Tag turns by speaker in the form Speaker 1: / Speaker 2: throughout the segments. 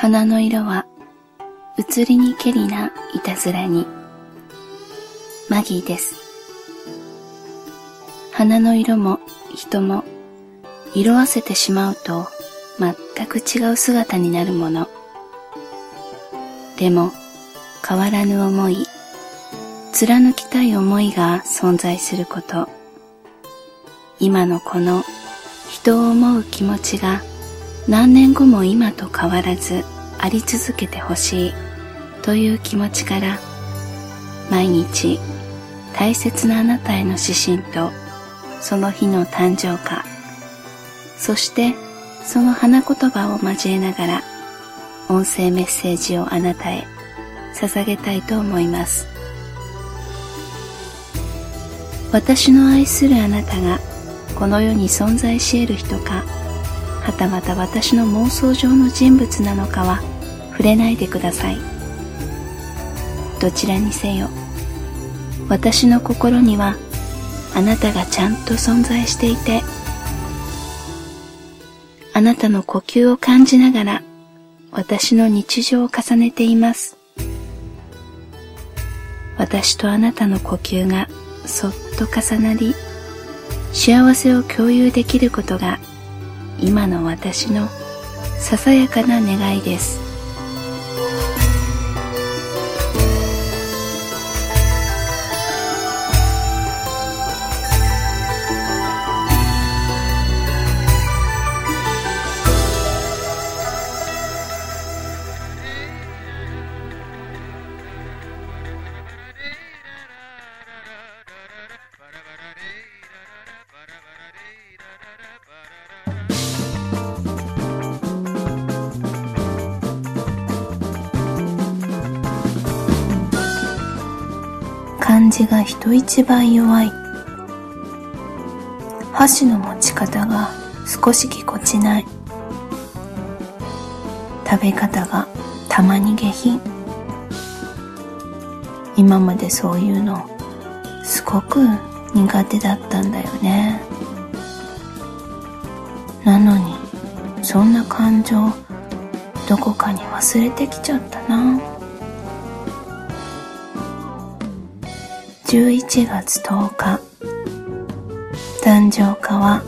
Speaker 1: 花の色は移りにけりないたずらに。マギーです。花の色も人も色あせてしまうと全く違う姿になるもの。でも変わらぬ思い貫きたい思いが存在すること。今のこの人を思う気持ちが何年後も今と変わらずあり続けてほしいという気持ちから毎日大切なあなたへの指針とその日の誕生花そしてその花言葉を交えながら音声メッセージをあなたへ捧げたいと思います。私の愛するあなたがこの世に存在し得る人かはたまた私の妄想上の人物なのかは触れないでください。どちらにせよ私の心にはあなたがちゃんと存在していてあなたの呼吸を感じながら私の日常を重ねています。私とあなたの呼吸がそっと重なり幸せを共有できることが今の私のささやかな願いです。漢字が人一倍弱い。箸の持ち方が少しぎこちない。食べ方がたまに下品。今までそういうのすごく苦手だったんだよね。なのにそんな感情どこかに忘れてきちゃったな。11月10日。誕生花は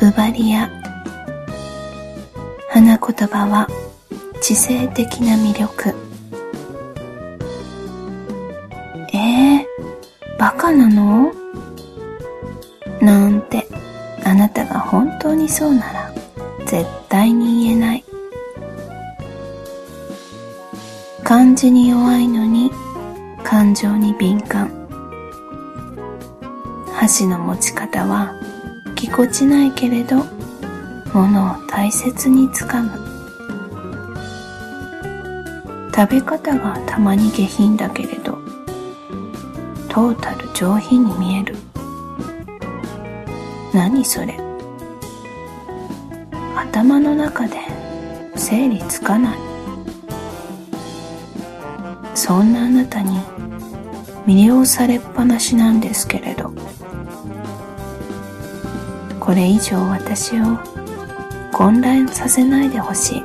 Speaker 1: ブバリア。花言葉は知性的な魅力。えー、バカなの？なんてあなたが本当にそうなら絶対に言えない。漢字に弱いのに感情に敏感。箸の持ち方はぎこちないけれど物を大切につかむ。食べ方がたまに下品だけれどトータル上品に見える。何それ。頭の中で整理つかない。そんなあなたに魅了されっぱなしなんですけれど。これ以上私を混乱させないでほしい。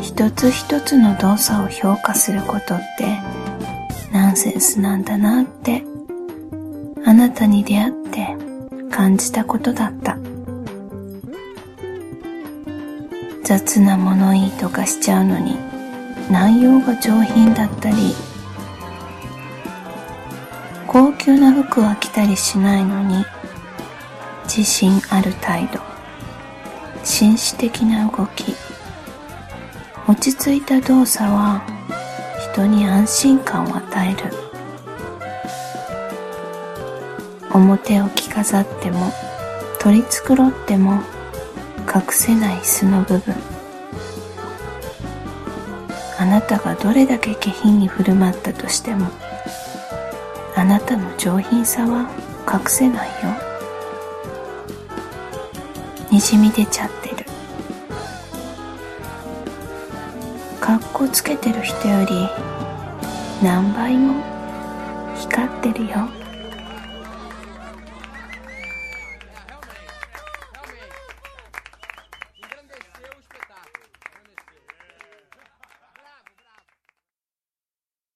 Speaker 1: 一つ一つの動作を評価することってナンセンスなんだなって。あなたに出会って感じたことだった。雑な物言いとかしちゃうのに内容が上品だったり高級な服は着たりしないのに自信ある態度。紳士的な動き。落ち着いた動作は人に安心感を与える。表を着飾っても取り繕っても隠せない素の部分。あなたがどれだけ下品に振る舞ったとしてもあなたの上品さは隠せないよ。にじみ出ちゃってる。かっこつけてる人より何倍も光ってるよ。